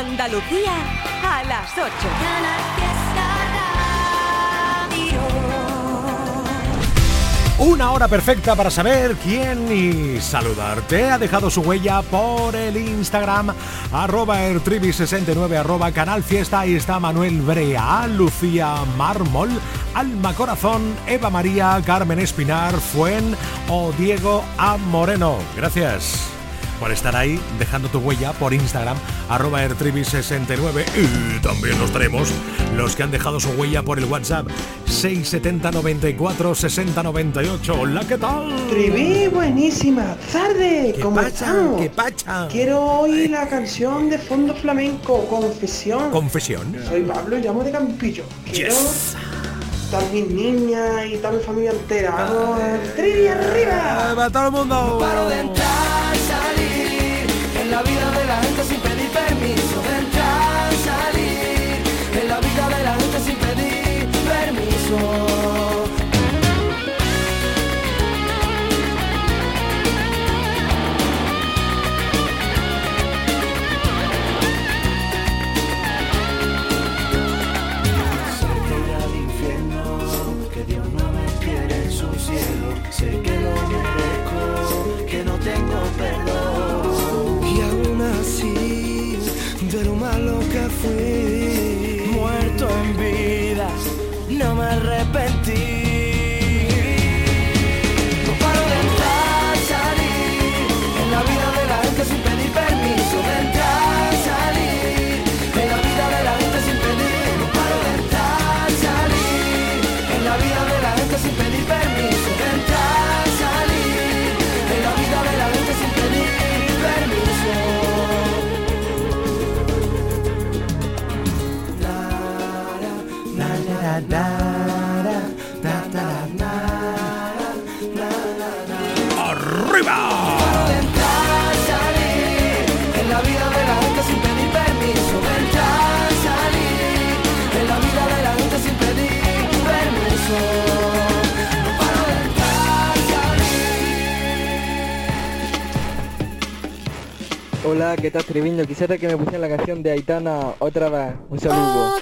Andalucía a las 8. Una hora perfecta para saber quién y saludarte. Ha dejado su huella por el Instagram, arroba ertribi69, arroba canal fiesta. Ahí está Manuel Brea, Lucía Mármol, Alma Corazón, Eva María, Carmen Espinar, Fuen o Diego A. Moreno. Gracias por estar ahí dejando tu huella por Instagram, arroba ertribi69. Y también los tenemos los que han dejado su huella por el WhatsApp 670 94 60 98. Hola, ¿qué tal? Trivi, buenísima. Tarde, ¿Qué ¿cómo pacha? estamos? ¿Qué pacha? Quiero oír la canción de fondo flamenco, Confesión. Confesión. Soy Pablo y llamo de Campillo. Quiero Yes. estar mis niñas y toda mi familia entera. Vamos, Trivi arriba. ¡Va todo el mundo! paro de entrar, en la vida de la gente sin pedir permiso. De entrar, salir en la vida de la gente sin pedir permiso. Malo Hola, ¿qué tal Triviño? Quisiera que me pusieran la canción de Aitana otra vez. Un saludo.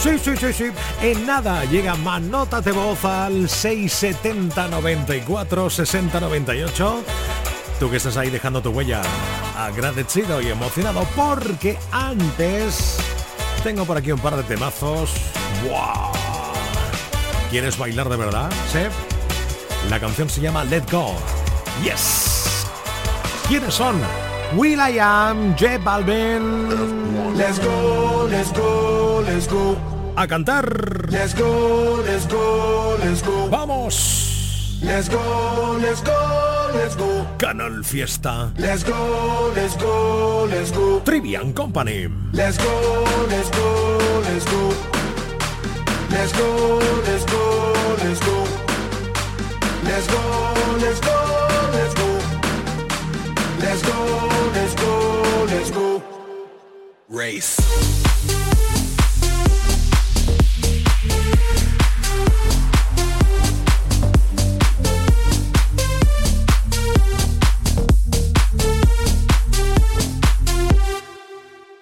Sí, sí, sí, sí. En nada llega más notas de voz al 670 94 60 98. Tú que estás ahí dejando tu huella, agradecido y emocionado porque antes tengo por aquí un par de temazos. ¿Quieres bailar de verdad? ¿Sí? La canción se llama Let Go. Yes. ¿Quiénes son? Will I Am, J Balvin. Let's go, let's go, let's go. A cantar. Let's go, let's go, let's go. Vamos. Let's go, let's go, let's go. Canal Fiesta. Let's go, let's go, let's go. Trivian Company. Let's go, let's go, let's go. Let's go, let's go, let's go. Let's go, let's go, let's go. Let's go, let's go, let's go. Race.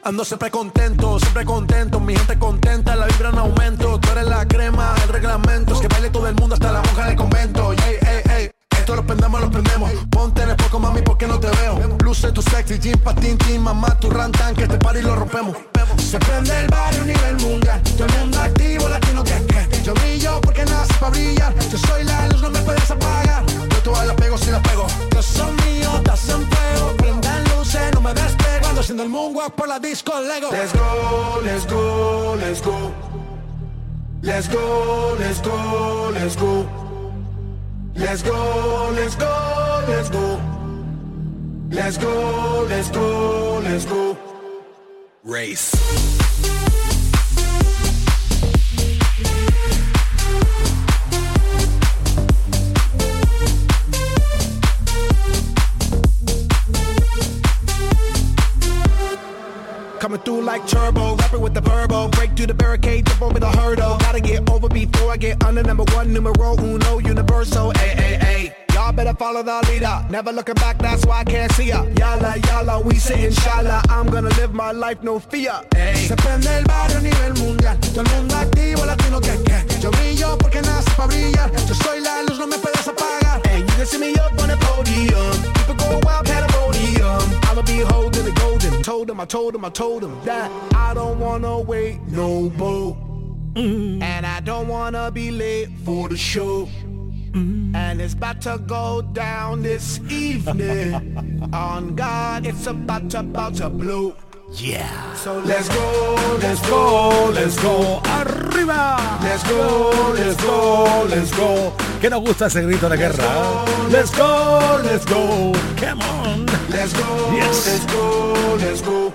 Ando siempre contento, siempre contento, mi gente contenta, la vibra en aumento, tú eres la crema, el reglamento, es que baile todo el mundo hasta la monja del convento, ey, prendemos, lo prendemos, ponte en el poco mami porque no te veo, luces tu sexy jean, patín, team, mamá, tu rantan, que este party lo rompemos. Se prende el barrio a nivel mundial, todo el mundo activo, latino que que. Yo brillo porque nací para brillar, yo soy la luz, no me puedes apagar. Yo todas la pego si la pego. Yo son míos, das en fuego, prendan luces, no me despego. Ando haciendo el moonwalk por la disco Lego. Let's go, let's go, let's go. Let's go, let's go, let's go. Let's go, let's go, let's go. Let's go, let's go, let's go. Race. Coming through like turbo, rapping with the verbo. Break through the barricade, jump over the hurdle. Gotta get I get under number one, numero uno, universal. Ay, ay, ay. Y'all better follow the leader. Never looking back, that's why I can't see ya. Yala, yala, we say inshallah. I'm gonna live my life, no fear. Ay. Se prende el barrio a nivel mundial. Todo el mundo activo, latino que que. Yo brillo porque nací para brillar. Yo soy la luz, no me puedes apagar. And you can see me up on the podium. People go wild, pandemonium. I'ma be holding the golden. Told him, I told him, I told him that I don't wanna wait no more. And I don't wanna be late for the show. And it's about to go down this evening. On God, it's about to, about to blow. Yeah. So let's go, let's go, let's go. ¡Arriba! Let's go, let's go, let's go. Que nos gusta ese grito de guerra. Let's go, let's go. Come on. Let's go, Yes. let's go, let's go.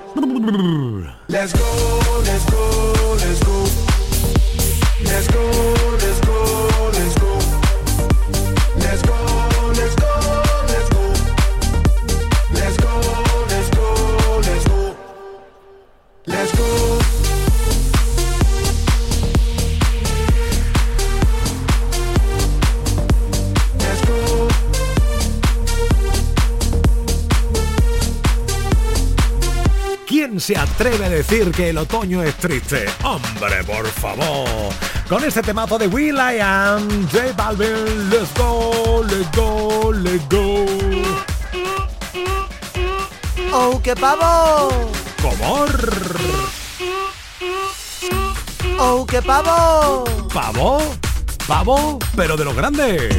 Let's go, let's go, let's go. Let's go, ¿Quién se atreve a decir que el otoño es triste? Hombre, por favor. Con este temazo de Will I Am, J Balvin, let's go, let's go, let's go. ¡Oh, qué pavo! ¿Cómo? ¡Oh, qué pavo! ¿Pavo? ¿Pavo? Pero de los grandes.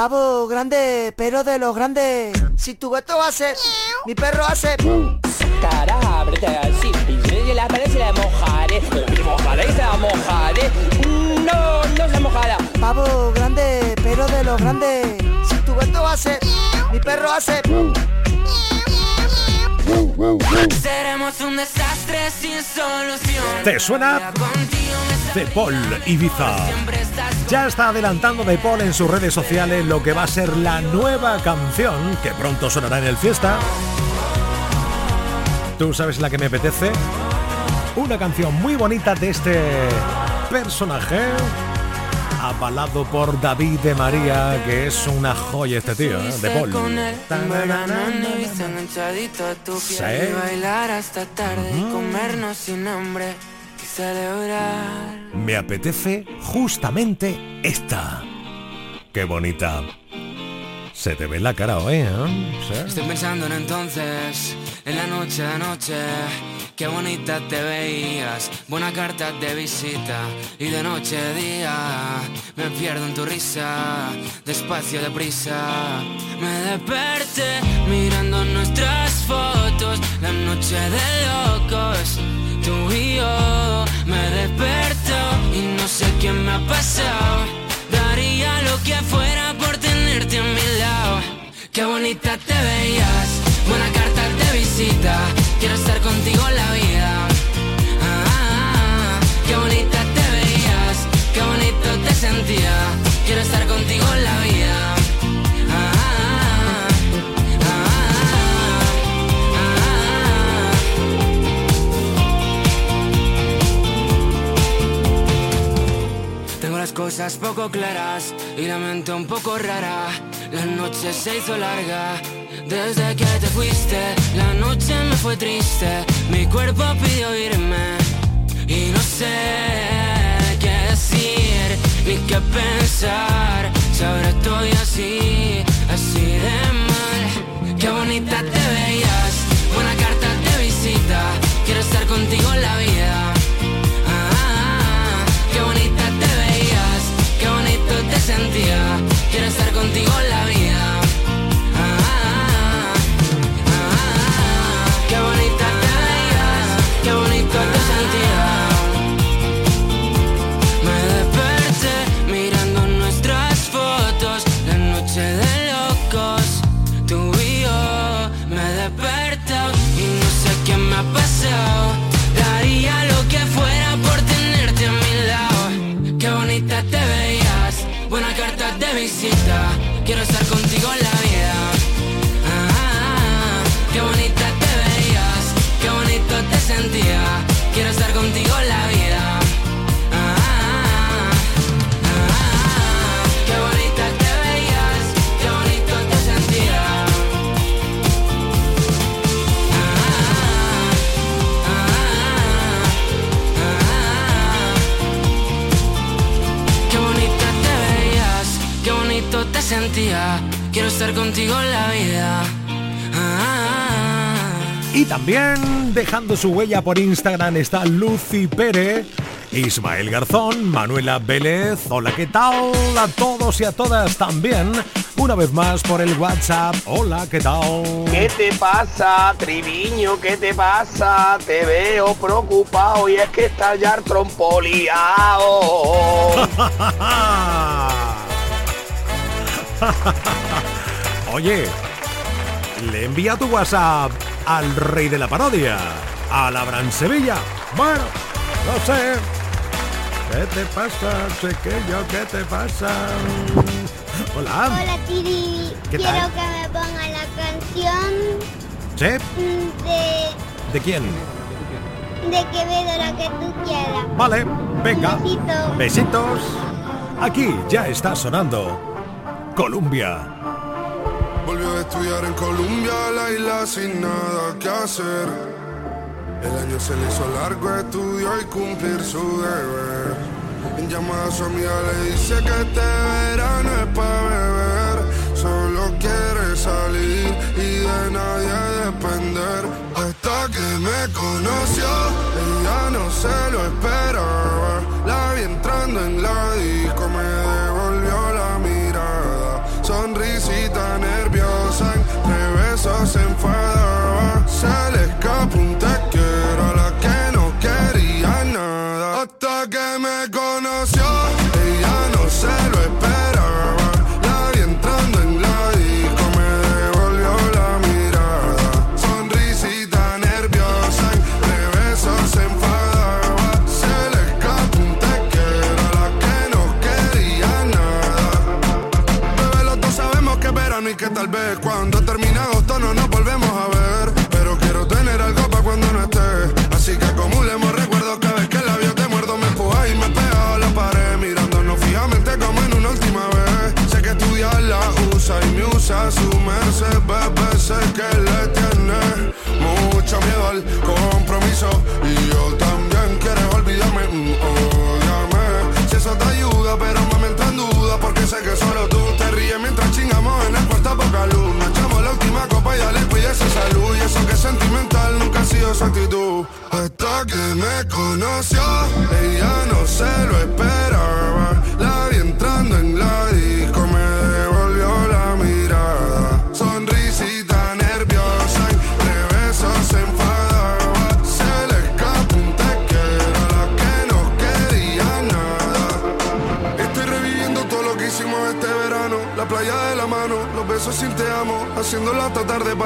Pavo grande, pero de los grandes. Si tu gato hace, mi perro hace. Cara, ábrete así. Y la pared se la mojaré. Se mojaré y se la mojaré. No, no se mojará. Pavo grande, pero de los grandes. Si tu gato hace, mi perro hace. ¿Te suena? De Paul Ibiza. Ya está adelantando De Paul en sus redes sociales lo que va a ser la nueva canción que pronto sonará en el fiesta. ¿Tú sabes la que me apetece? Una canción muy bonita de este personaje, avalado por David de María, que es una joya este tío, ¿eh? de Paul. Sí. bailar hasta tarde y comernos sin hambre y celebrar. Me apetece justamente esta. Qué bonita. Se te ve la cara hoy, ¿eh? Estoy pensando en entonces, en la noche de anoche, qué bonita te veías, buena carta de visita y de noche a día me pierdo en tu risa, despacio deprisa. Me desperté mirando nuestras fotos, la noche de locos, tú y yo. Me desperto y no sé qué me ha pasado, daría lo que fuera Qué bonita te veías, buena carta de visita. Quiero estar contigo en la vida. Ah, ah, ah. qué bonita te veías, qué bonito te sentía. Quiero estar contigo en la vida. Ah, ah, ah. Tengo las cosas poco claras y la mente un poco rara. La noche se hizo larga. Desde que te fuiste, la noche me fue triste. Mi cuerpo pidió irme y no sé qué decir ni qué pensar. Si ahora estoy así, así de mal. Qué bonita te veías, buena carta de visita. Quiero estar contigo en la vida. Ah, qué bonita te veías, qué bonito te. Quiero estar contigo la vida. Quiero estar contigo en la vida. Ah, Y también dejando su huella por Instagram está Lucy Pérez, Ismael Garzón, Manuela Vélez. Hola, ¿qué tal? A todos y a todas también. Una vez más por el WhatsApp. Hola, ¿qué tal? ¿Qué te pasa, Triviño? ¿Qué te pasa? Te veo preocupado y es que estás ya trompoliado. Oye, le envía tu WhatsApp al rey de la parodia, a la Bran Sevilla. Bueno, no sé. ¿Qué te pasa, chiquillo? ¿Qué te pasa? Hola. Hola Tiri, ¿Qué quiero tal? que me ponga la canción ¿Sí? de, ¿De quién? de Quevedo, la que tú quieras. Vale, venga. Besito. Besitos. Aquí ya está sonando Colombia. Volvió a estudiar en Colombia, la isla sin nada que hacer. El año se le hizo largo, estudió y cumplir su deber. En llamada a su amiga le dice que este verano es para beber. Solo quiere salir y de nadie depender. Hasta que me conoció, ella no se lo esperaba. La vi entrando en la disco, me nerviosa, entre besos se enfadaba. Se le un te quiero la que no quería nada. Hasta que me conoció, conoció, ella no se lo esperaba.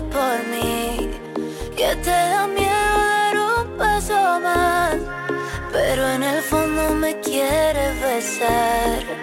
Por mí, que te da miedo dar un paso más, pero en el fondo me quieres besar.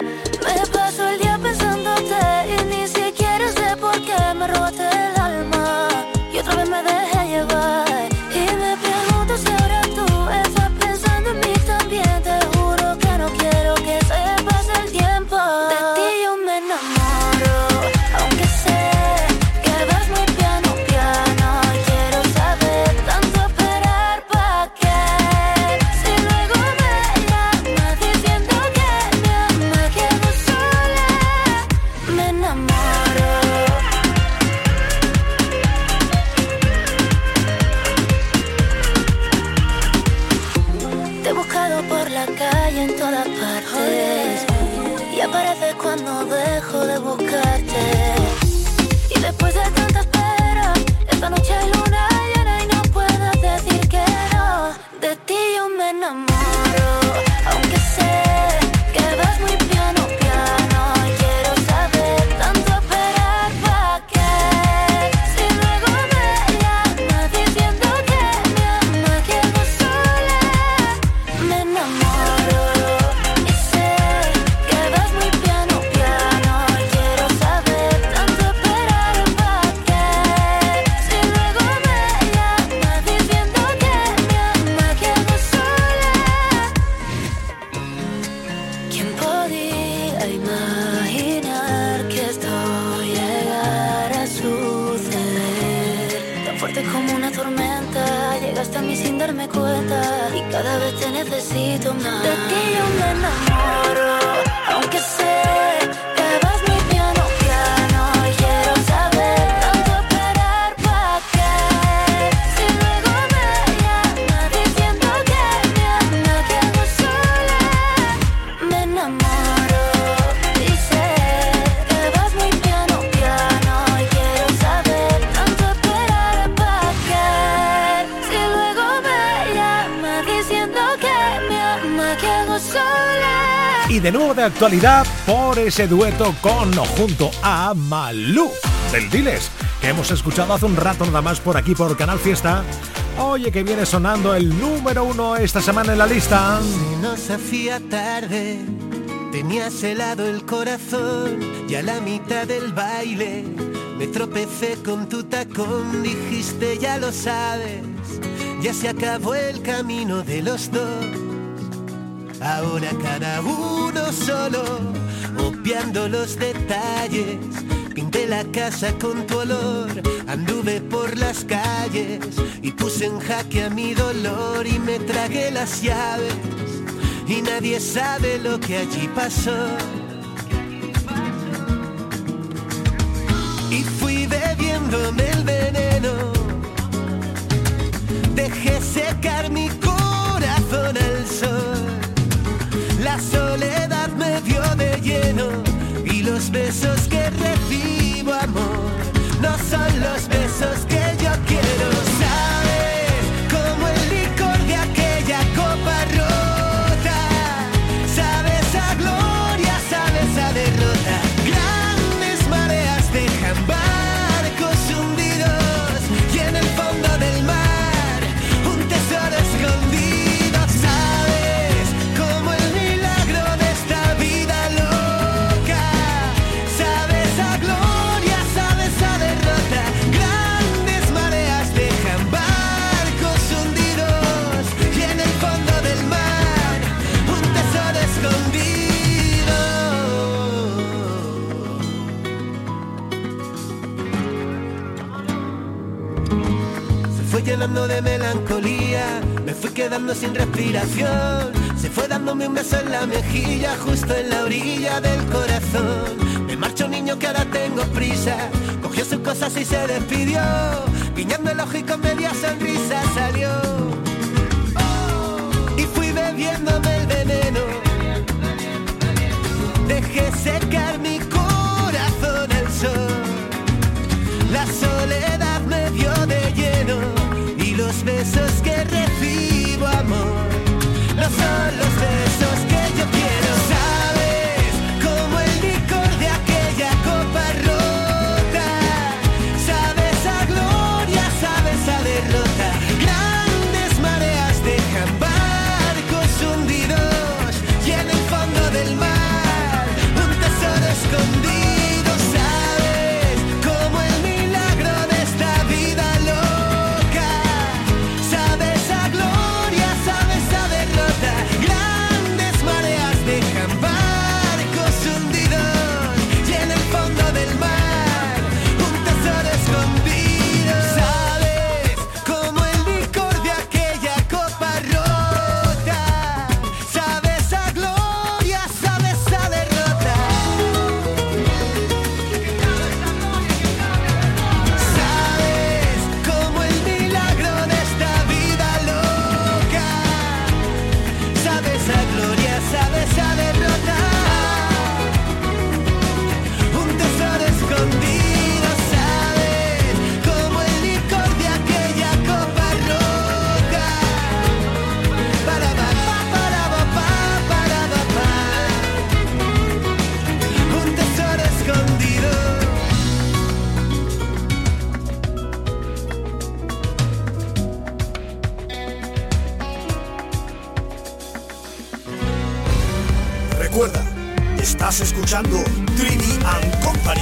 De nuevo de actualidad por ese dueto con o junto a Malú del Diles, que hemos escuchado hace un rato nada más por aquí por Canal Fiesta. Oye, que viene sonando el número uno esta semana en la lista. Se nos hacía tarde, tenías helado el corazón y a la mitad del baile me tropecé con tu tacón, dijiste ya lo sabes, ya se acabó el camino de los dos. Ahora cada uno solo, obviando los detalles. Pinté la casa con tu olor, anduve por las calles y puse en jaque a mi dolor y me tragué las llaves. Y nadie sabe lo que allí pasó. Y fui bebiéndome el veneno, dejé secar mi corazón. La soledad me dio de lleno y los besos que recibo, amor, no son los besos que yo quiero. llenando de melancolía. Me fui quedando sin respiración. Se fue dándome un beso en la mejilla, justo en la orilla del corazón. Me marcho niño que ahora tengo prisa. Cogió sus cosas y se despidió. Guiñando el ojo y con media sonrisa salió. Y fui bebiéndome el veneno. Dejé secar mi veces que escuchando and Company.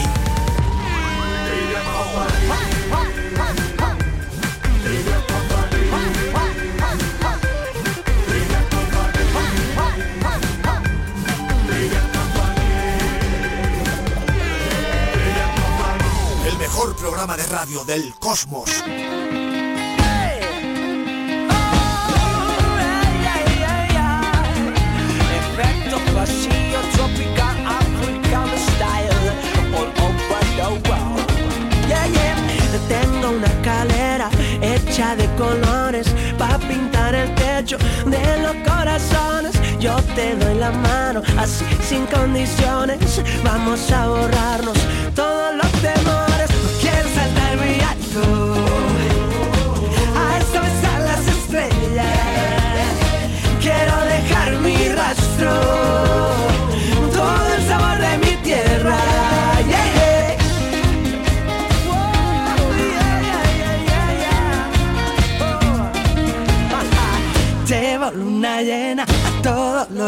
El mejor programa de radio del cosmos. te doy la mano, así sin condiciones, vamos a borrarnos.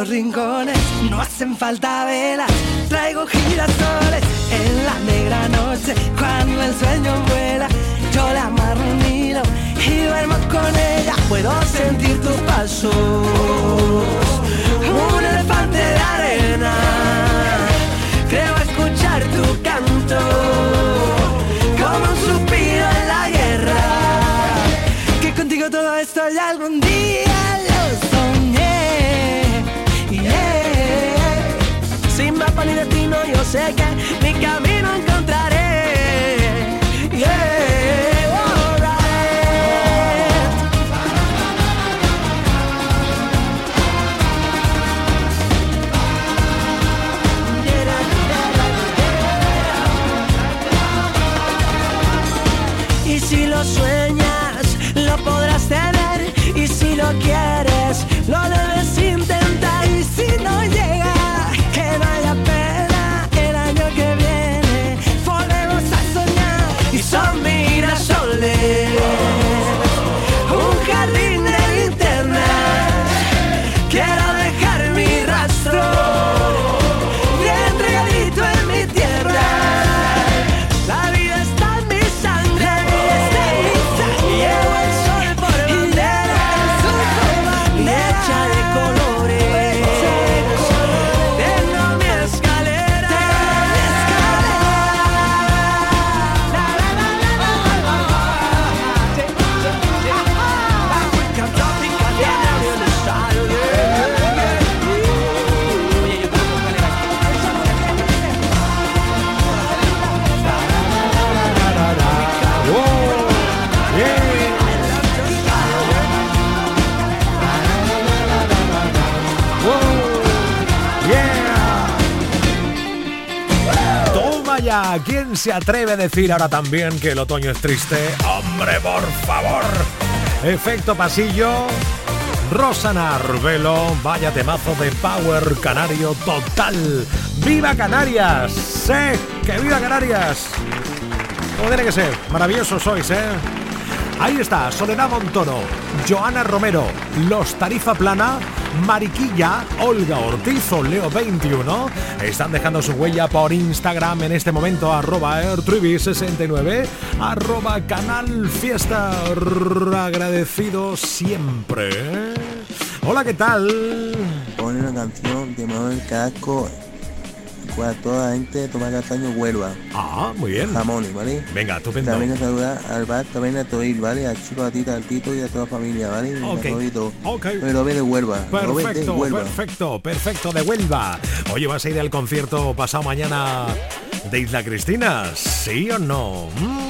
los rincones, no hacen falta velas, traigo girasoles en la negra noche, cuando el sueño vuela, yo la amarro un hilo y duermo con ella, puedo sentir tus pasos. Se atreve a decir ahora también que el otoño es triste? Hombre, por favor. Efecto pasillo. Rosana Arbelo, vaya temazo de Power Canario total. ¡Viva Canarias! ¡Sí! ¡Que viva Canarias! Como tiene que ser, maravillosos sois, ¿eh? Ahí está, Soledad Montono, Joana Romero, Los Tarifa Plana, Mariquilla, Olga Ortiz o Leo 21 están dejando su huella por Instagram en este momento, arroba airtribi69, arroba canal fiesta, agradecido siempre. Hola, ¿qué tal? Pone una canción de Manuel Casco para toda la gente de Tomás Castaño Huelva. Ah, muy bien. Jamón, ¿vale? Venga, estupendo. También a saludar al bar, también a Toil, ¿vale? Al chico, a Tita, al Tito y a toda la familia, ¿vale? Y a Ok. todito. Ok. Pero ve de Huelva. de Perfecto, Huelva. perfecto, perfecto, de Huelva. Oye, ¿vas a ir al concierto pasado mañana de Isla Cristina? ¿Sí o no? Mm.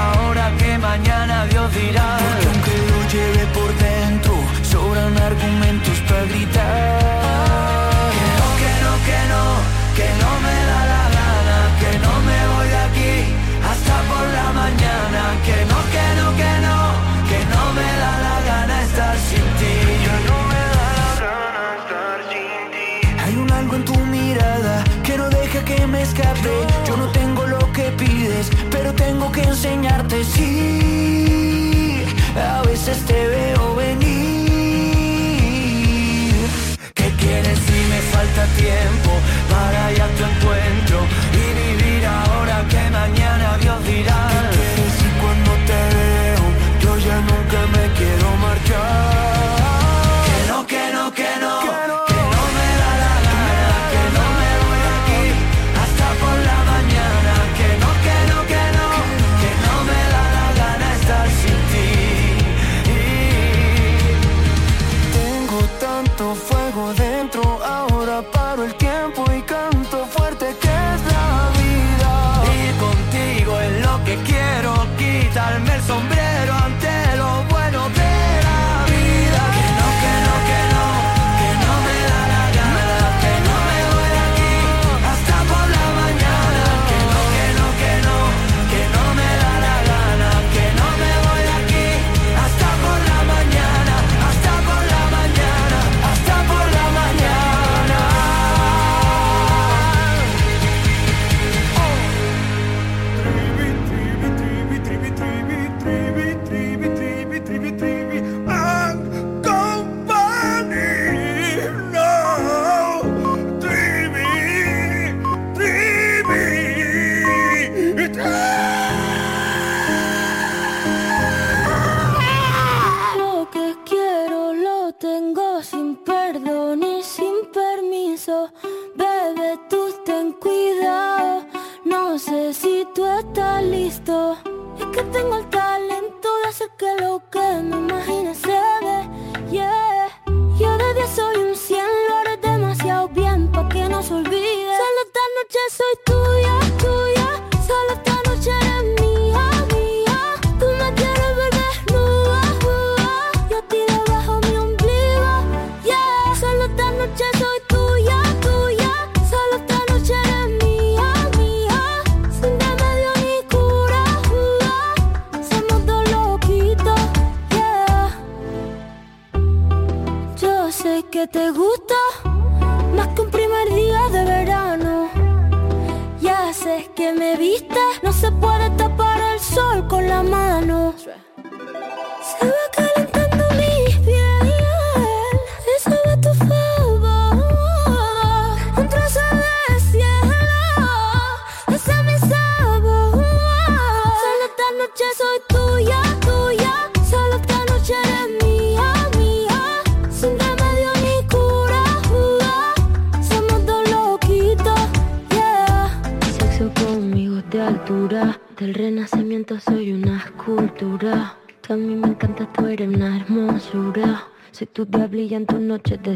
ahora que mañana Dios dirá. Porque aunque lo lleve por dentro, sobran argumentos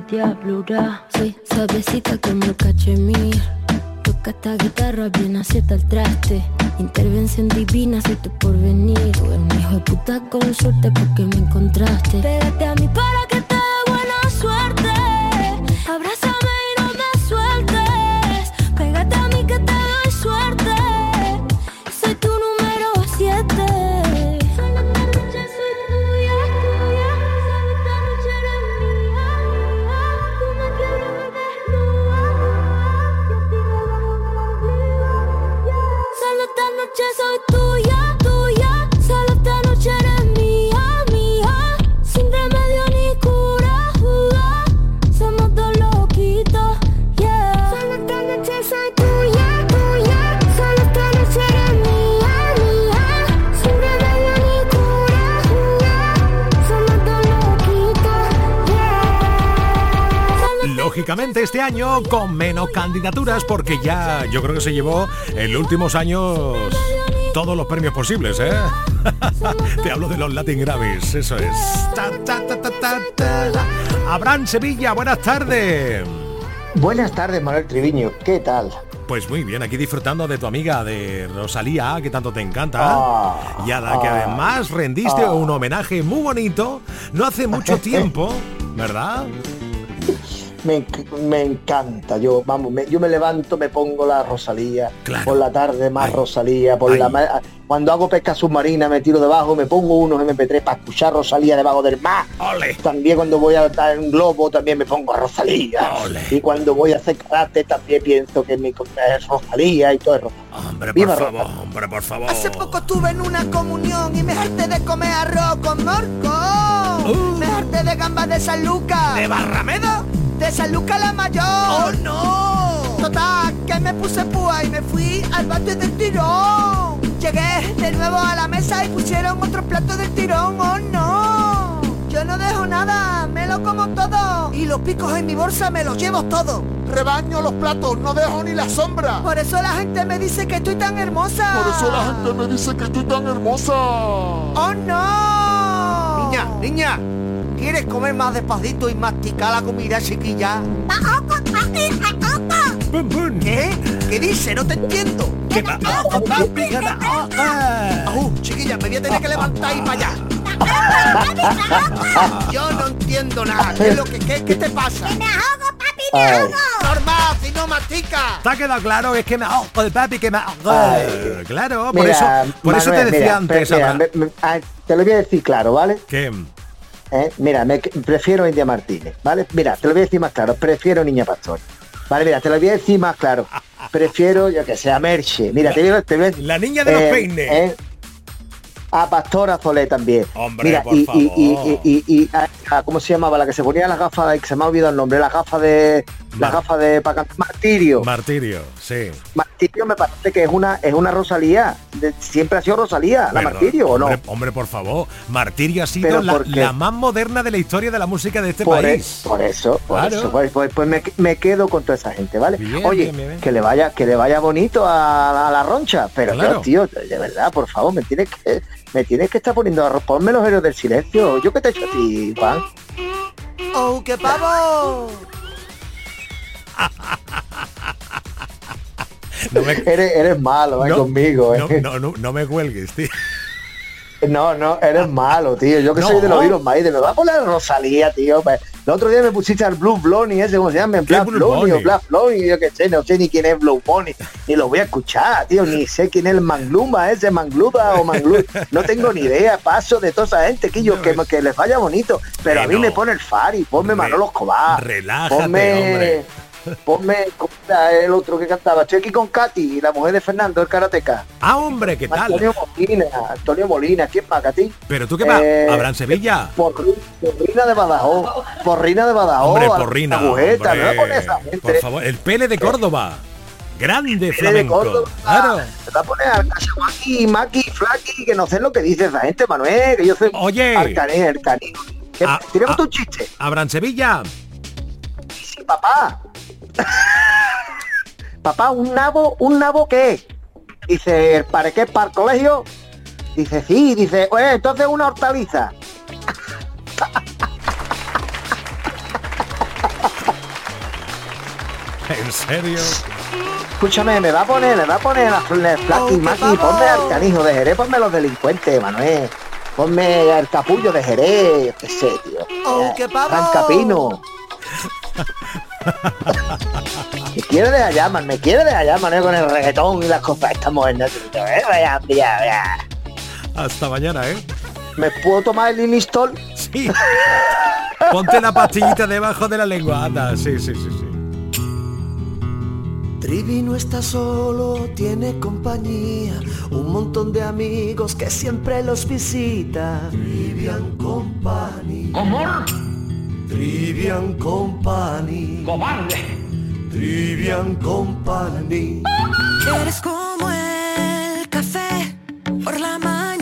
diablura. Año con menos candidaturas porque ya yo creo que se llevó en los últimos años todos los premios posibles, ¿eh? Te hablo de los Latin Grammys, eso es. Ta, ta, ta, ta, ta, ta. Abraham Sevilla, buenas tardes. Buenas tardes, Manuel Triviño. ¿Qué tal? Pues muy bien, aquí disfrutando de tu amiga de Rosalía, que tanto te encanta, Ah, y a la que ah, además rendiste ah. un homenaje muy bonito no hace mucho tiempo, ¿verdad? Me, enc- me encanta. Yo, vamos, me- yo me levanto, me pongo la Rosalía. Por la tarde más Rosalía. Por la ma- cuando hago pesca submarina me tiro debajo, me pongo unos MP3 para escuchar Rosalía debajo del mar. También cuando voy a estar en globo también me pongo a Rosalía. Y cuando voy a hacer karate también pienso que mi es Rosalía y todo es Rosalía. Hombre, por Viva favor, hombre, por favor. Hace poco estuve en una comunión y me harté de comer arroz con morco. Me harté de gambas de San Lucas. ¿De Barramedo? De San Lucas la mayor. ¡Oh, no! Total, que me puse púa y me fui al patio del tirón. Llegué de nuevo a la mesa y pusieron otro plato del tirón. ¡Oh, no! Yo no dejo nada, me lo como todo. Y los picos en mi bolsa me los llevo todos. Rebaño los platos, no dejo ni la sombra. Por eso la gente me dice que estoy tan hermosa. Por eso la gente me dice que estoy tan hermosa. ¡Oh, no! Niña, niña, ¿quieres comer más despacito y masticar la comida, chiquilla? ¿Qué? ¿Qué dice? No te entiendo. Ajú, chiquilla, me voy a tener que levantar y para allá. Yo no entiendo nada. ¿Qué es lo que qué, qué te pasa? me ahogo, papi, me ahogo. Normal, si no mastica. ¿Te ha quedado claro? Es que me ahogo el papi, que me ahogo. Ay. Claro, por Mira, eso, por eso te decía mira, antes, mira, Abraham. me- me- te lo voy a decir claro, ¿vale? ¿Qué? ¿Eh? Mira, me, prefiero India Martínez, ¿vale? Mira, te lo voy a decir más claro, prefiero Niña Pastor. Vale, mira, te lo voy a decir más claro. Prefiero, yo que sea, Merche. Mira, te a, te voy a- La niña de los peines. A Pastora Solé también. Hombre, Mira, por y, y- favor. y- y- y- a- a- ¿cómo se llamaba? La que se ponía las gafas, que se me ha olvidado el nombre, las gafas de. Las gafas de para cantar. Martirio. Martirio, sí. Martirio me parece que es una, es una Rosalía. De- siempre ha sido Rosalía, la Martirio, ¿o no? Hombre, hombre, por favor. Martirio ha sido la, la más moderna de la historia de la música de este por, país. e- por eso, por Claro. eso, pues, pues- pues me, me quedo con toda esa gente, ¿vale? Bien, Oye, bien, bien, bien. que le vaya, que le vaya bonito a, a la roncha, pero Claro. tío, de verdad, por favor, me tienes que, me tienes que estar poniendo arroz, ponme los héroes del silencio. Yo que te he hecho a ti, Juan. ¡Oh, qué pavo! No me- Eres, eres malo, eh, no, conmigo, eh. no, no, no, no me cuelgues, tío. No, no, eres malo, tío. Yo que No. soy de los Iron Maiden, me va a poner Rosalía, tío. Pues, El otro día me pusiste al Blue Bloney ese, ¿cómo se llama? Black Blue Bloney o? Black Bloney, yo qué sé, no sé ni quién es Blue Bunny, ni lo voy a escuchar, tío, ni sé quién es el Mangluma ese, Mangluda o Manglu, no tengo ni idea, paso de toda esa gente, que yo, que, que les vaya bonito, pero a mí me pone el Fari, ponme Manolo Escobar, Relájate, ponme, hombre. Ponme, ¿cómo era el otro que cantaba? Estoy aquí con Katy, la mujer de Fernando, el karateca. Ah, hombre, ¿qué tal? Antonio Molina, Antonio Molina, ¿quién más, Katy? Pero tú qué vas, Eh, Abraham Sevilla. Porri- Porrina de Badajoz, Porrina de Badajoz, Hombre, porrina. agujeta, hombre, no esa gente. por favor, el Pele de Córdoba. Grande de flamenco. Córdoba. Claro. Te va a poner al Maki, Maki, Flaki, que no sé lo que dice esa gente, Manuel, que yo soy Oye. al canino, el canino. ¿Qué- Ah, ¿Tenemos ah. un chiste? Abraham Sevilla. Sí, papá. Papá, ¿un nabo? ¿Un nabo qué? Dice, ¿para qué? ¿Para el colegio? Dice, sí, dice, oye, entonces una hortaliza. ¿En serio? Escúchame, me va a poner, me va a poner la Flaky Maki, ponme al canijo de Jerez, ponme los delincuentes, Manuel. Ponme al capullo de Jerez, qué sé, tío. Oh, qué Capino. me quiero de allá, man, me quiero de allá, man, eh, con el reggaetón y las cosas estas ¿eh? Vaya, vaya. Hasta mañana, ¿eh? ¿Me puedo tomar el Inistol? Sí. Ponte la pastillita debajo de la lengua, anda. Sí, sí, sí, sí. Trivi no está solo, tiene compañía, un montón de amigos que siempre los visita. Trivian Company. ¿Cómo? Trivian Company. ¡Cobarde! Trivian Company. Eres como el café por la mañana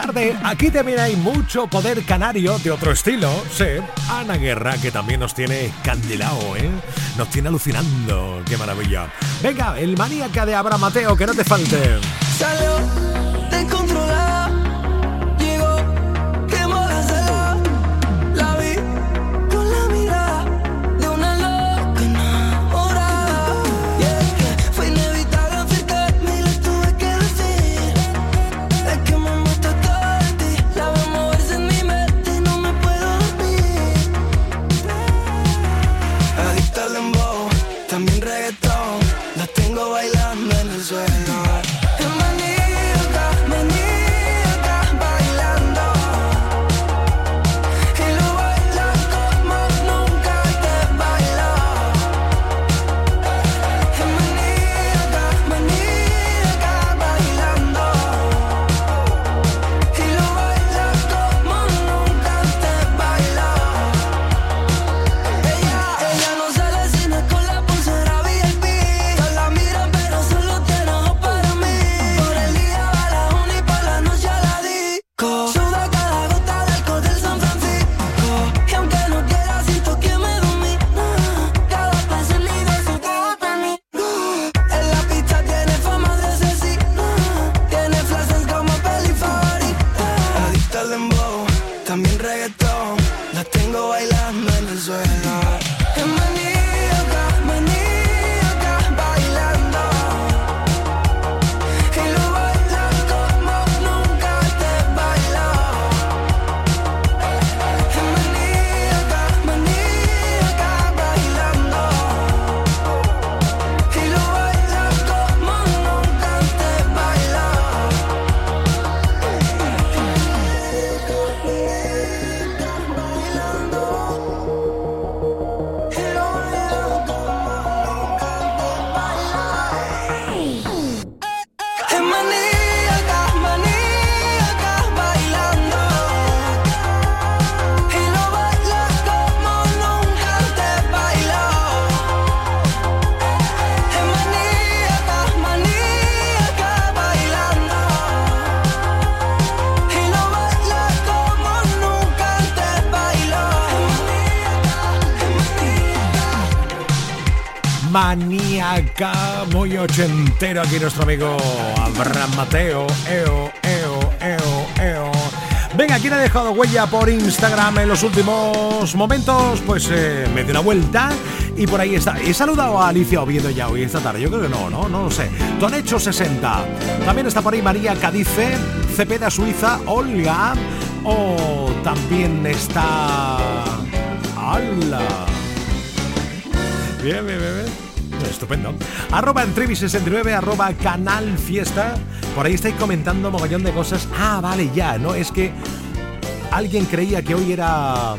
tarde. Aquí también hay mucho poder canario de otro estilo. Sí, Ana Guerra, que también nos tiene candilao, ¿eh? Nos tiene alucinando. ¡Qué maravilla! Venga, el maníaca de Abra Mateo, que no te falte. Ochentero aquí nuestro amigo Abraham Mateo. Eo, eo, eo, eo. Venga, ¿quién ha dejado huella por Instagram en los últimos momentos? Pues eh, me dio una vuelta y por ahí está. He saludado a Alicia Oviedo ya hoy esta tarde. Yo creo que no, no, no lo sé. Tonecho 60. También está por ahí María Cadice, Cepeda Suiza, Olga. O también está. ¡Hala! Bien, bien, bien, bien. Estupendo. Arroba en 69 arroba canal fiesta. Por ahí estáis comentando mogollón de cosas. Ah, vale, ya, ¿no? Es que alguien creía que hoy era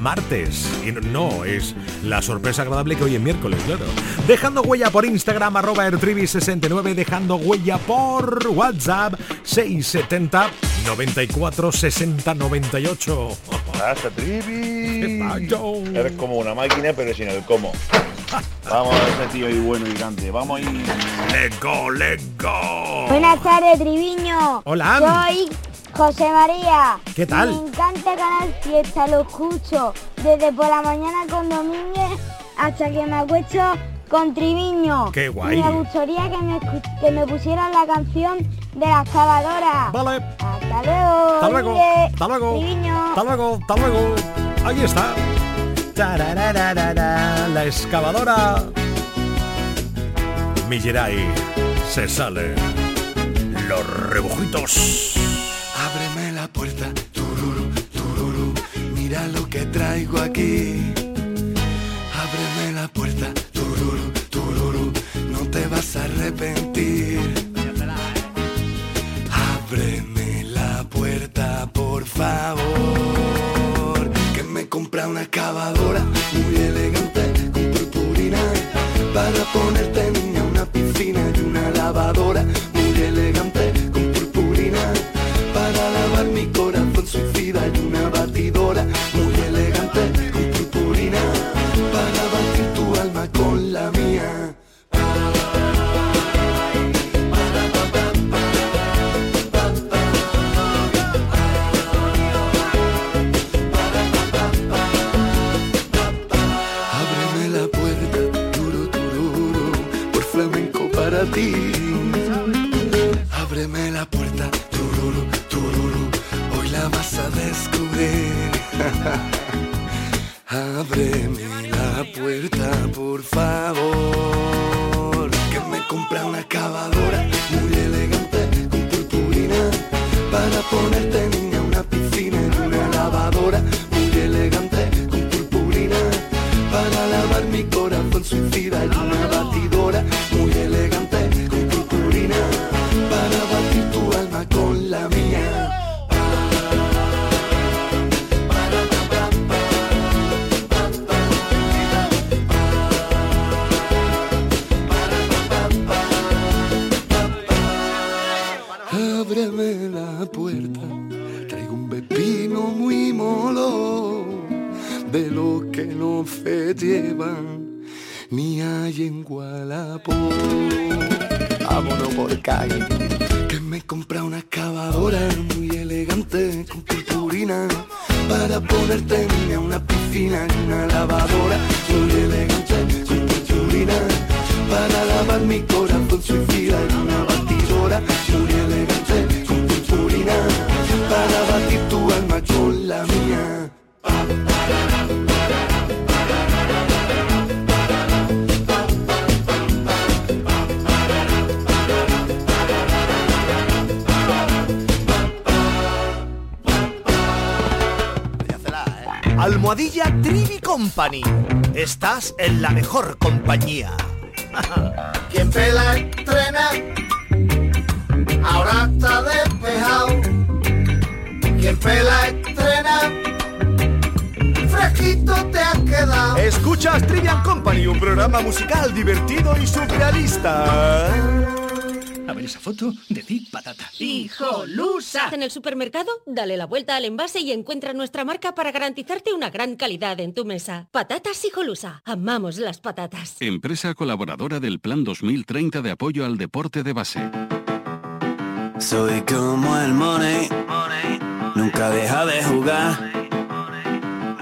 martes. Y no, es la sorpresa agradable que hoy es miércoles, claro. Dejando huella por Instagram, arroba ertrivi69, dejando huella por WhatsApp, 670 94 60 98. Hasta Trivi. Eres como una máquina, pero sin el cómo. Vamos a ese tío ahí bueno y grande. Vamos ahí. Let's go, let's go. Buenas tardes, Triviño. Hola. Soy José María. ¿Qué tal? Me encanta Canal Fiesta, lo escucho desde por la mañana con Domínguez hasta que me acuesto con Triviño. Qué guay. Y me gustaría que me, que me pusieran la canción de la excavadora. Vale. Hasta luego. Hasta luego. Hasta luego. Triviño. Hasta luego, hasta luego. Ahí está. La excavadora. Milleray. Se sale. Los rebujitos. Ábreme la puerta, tururu, tururu, mira lo que traigo aquí. Ábreme la puerta, tururu, tururu, no te vas a arrepentir. Ábreme la puerta, por favor, compra una excavadora muy elegante con purpurina para ponerte niña una piscina y una lavadora Almohadilla Trivi Company. Estás en la mejor compañía. Quien pela estrena, ahora está despejado. Quien pela estrena, fresquito te has quedado. Escuchas Trivian Company, un programa musical divertido y surrealista. A ver esa foto, decid patata. ¡Hijolusa! En el supermercado, dale la vuelta al envase y encuentra nuestra marca para garantizarte una gran calidad en tu mesa. Patatas Hijolusa. Amamos las patatas. Empresa colaboradora del Plan 2030 de apoyo al deporte de base. Soy como el money, nunca deja de jugar.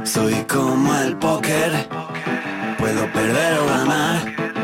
Soy como el póker, puedo perder o ganar.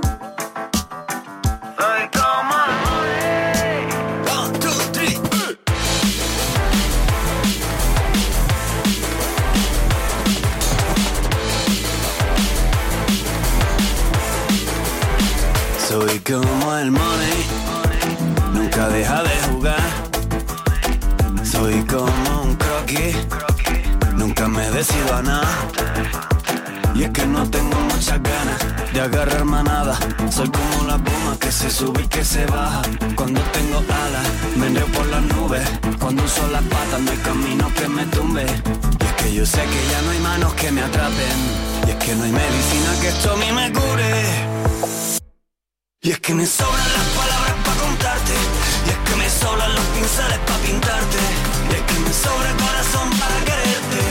como el money, nunca deja de jugar. Soy como un croquis, nunca me decido a nada. Y es que no tengo muchas ganas de agarrar manada. Soy como la puma que se sube y que se baja. Cuando tengo alas, me enreo por las nubes. Cuando uso las patas, no hay camino que me tumbe. Y es que yo sé que ya no hay manos que me atrapen. Y es que no hay medicina que esto a me cure. Y es que me sobran las palabras para contarte. Y es que me sobran los pinceles para pintarte. Y es que me sobra el corazón para quererte.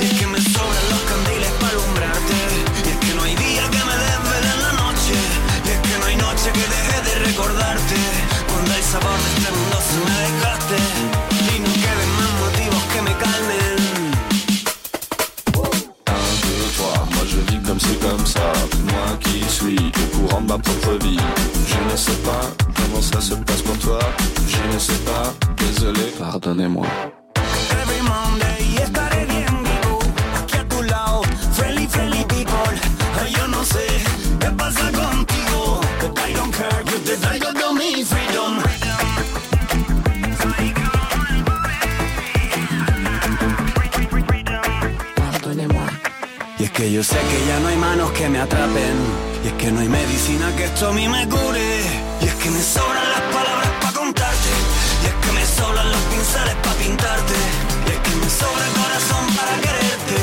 Y es que me sobran los candiles para alumbrarte. Y es que no hay día que me desvele en la noche. Y es que no hay noche que deje de recordarte. Cuando el sabor de este mundo se me desgaste. Y no queden más motivos que me calmen. Un, deux, trois, moi je vis comme ci, comme ça. Qui suis au courant de ma propre vie. Je ne sais pas comment ça se passe pour toi. Je ne sais pas, désolé, pardonnez-moi. Que yo sé que ya no hay manos que me atrapen. Y es que no hay medicina que esto a mí me cure. Y es que me sobran las palabras para contarte. Y es que me sobran los pinceles para pintarte. Y es que me sobra el corazón para quererte.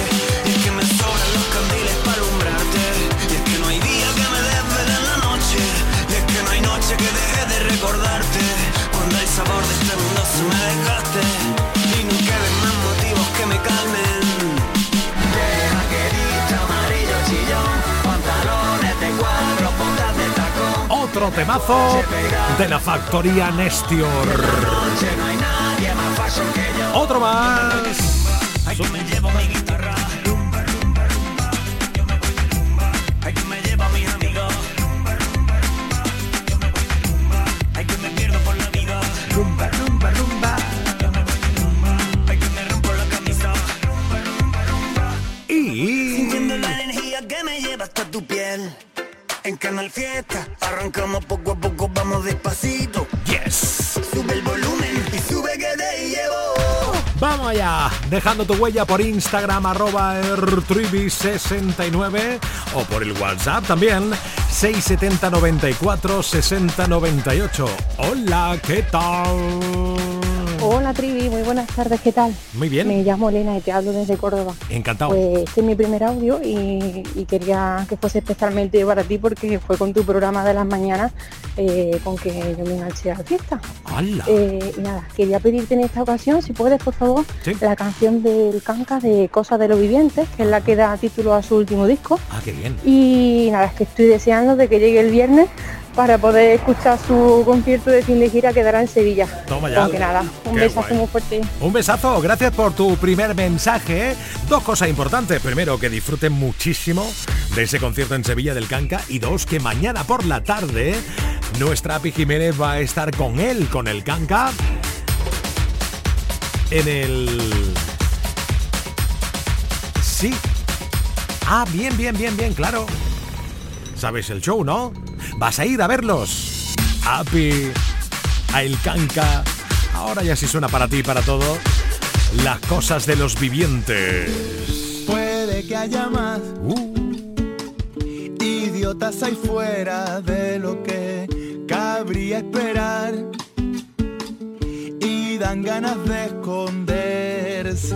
Y es que me sobran los candiles para alumbrarte. Y es que no hay día que me desvele en la noche. Y es que no hay noche que deje de recordarte. Cuando el sabor de Otro temazo de la factoría Nestior. Otro más. Dejando tu huella por Instagram arroba ertribi69 o por el WhatsApp también 670 94 60 98. Hola, ¿qué tal? Trivi, muy buenas tardes, ¿qué tal? Muy bien. Me llamo Elena y te hablo desde Córdoba. Encantado. Pues este es mi primer audio y, y quería que fuese especialmente para ti porque fue con tu programa de las mañanas eh, con que yo me enganché a la fiesta. Eh, y nada, quería pedirte en esta ocasión, si puedes, por favor, Sí. la canción del Canca de Cosas de los Vivientes, que es la que da título a su último disco. Ah, qué bien. Y nada, es que estoy deseando de que llegue el viernes para poder escuchar su concierto de fin de gira que dará en Sevilla. Toma ya. Aunque nada, un Qué besazo guay. muy fuerte. Un besazo, gracias por tu primer mensaje. Dos cosas importantes. Primero, que disfruten muchísimo de ese concierto en Sevilla del Canca. Y dos, que mañana por la tarde nuestra Api Jiménez va a estar con él, con el Canca, en el... Sí. Ah, bien, bien, bien, bien, claro. ¿Sabes el show, no? Vas a ir a verlos. Api, a El Canca. Ahora ya sí suena para ti y para todo. Las cosas de los vivientes. Puede que haya más idiotas ahí fuera de lo que cabría esperar y dan ganas de esconderse.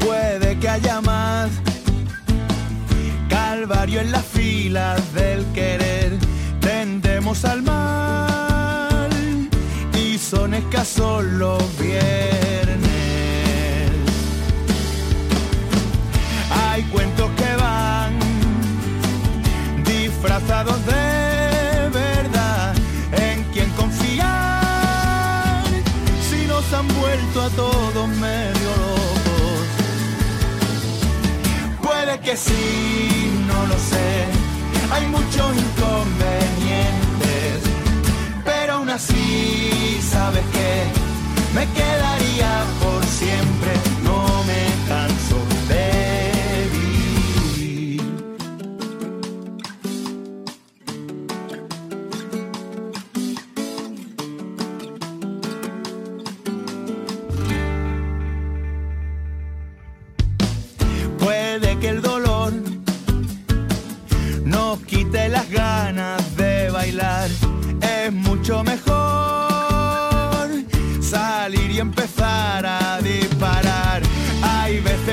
Puede que haya más en las filas del querer tendemos al mal y son escasos los viernes. Hay cuentos que van disfrazados de verdad en quien confiar si nos han vuelto a todos medio locos. Puede que sí, lo sé. Hay muchos inconvenientes, pero aún así, ¿sabes qué? Me quedaría por siempre,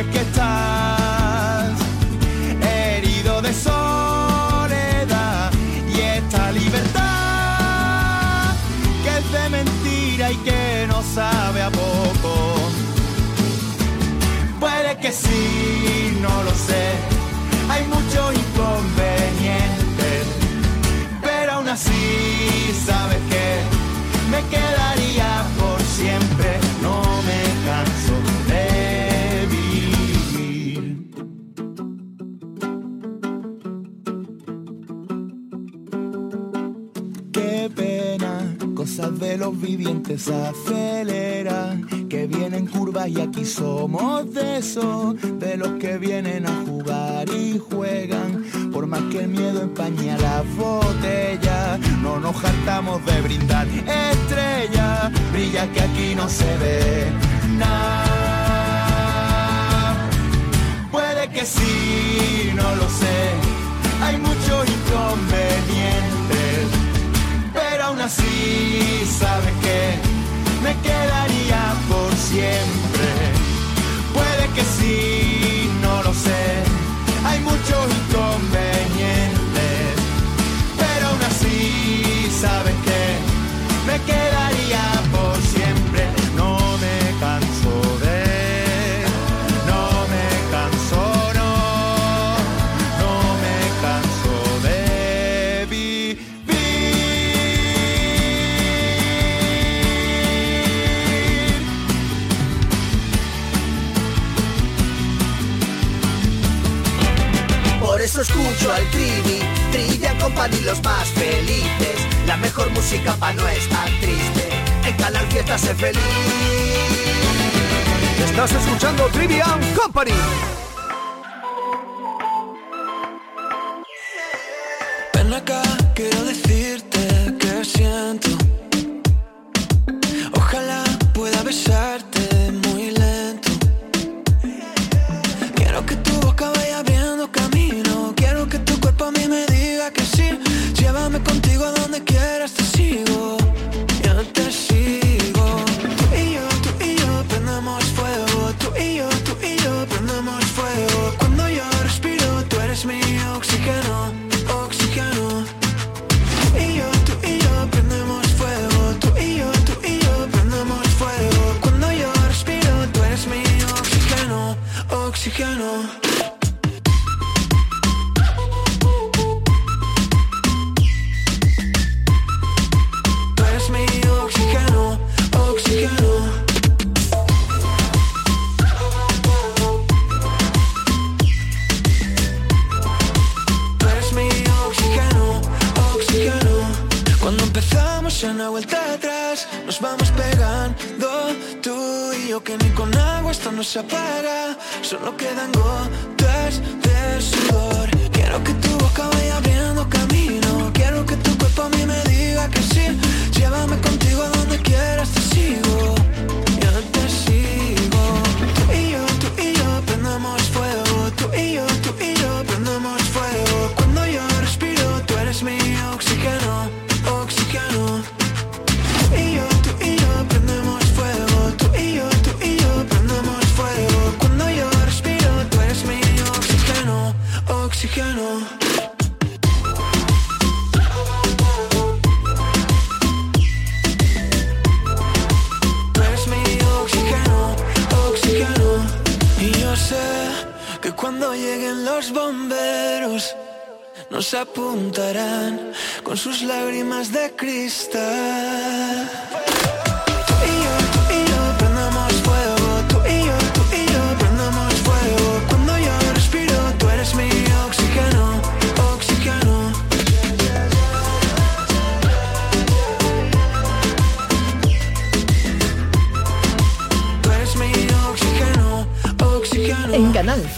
Que estás. Herido de soledad y esta libertad que es de mentira y que no sabe vivientes aceleran, que vienen curvas y aquí somos de esos, de los que vienen a jugar y juegan, por más que el miedo empañe a la botella, no nos hartamos de brindar estrella, brilla que aquí no se ve nada. Puede que sí, no lo sé, hay muchos inconvenientes pero aún así, ¿sabes qué? Me quedaría por siempre. Puede que sí, no lo sé. Hay muchos Company los más felices. La mejor música pa' no estar triste. En Canal Fiesta sé feliz. Estás escuchando Trivian Company.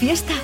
Fiesta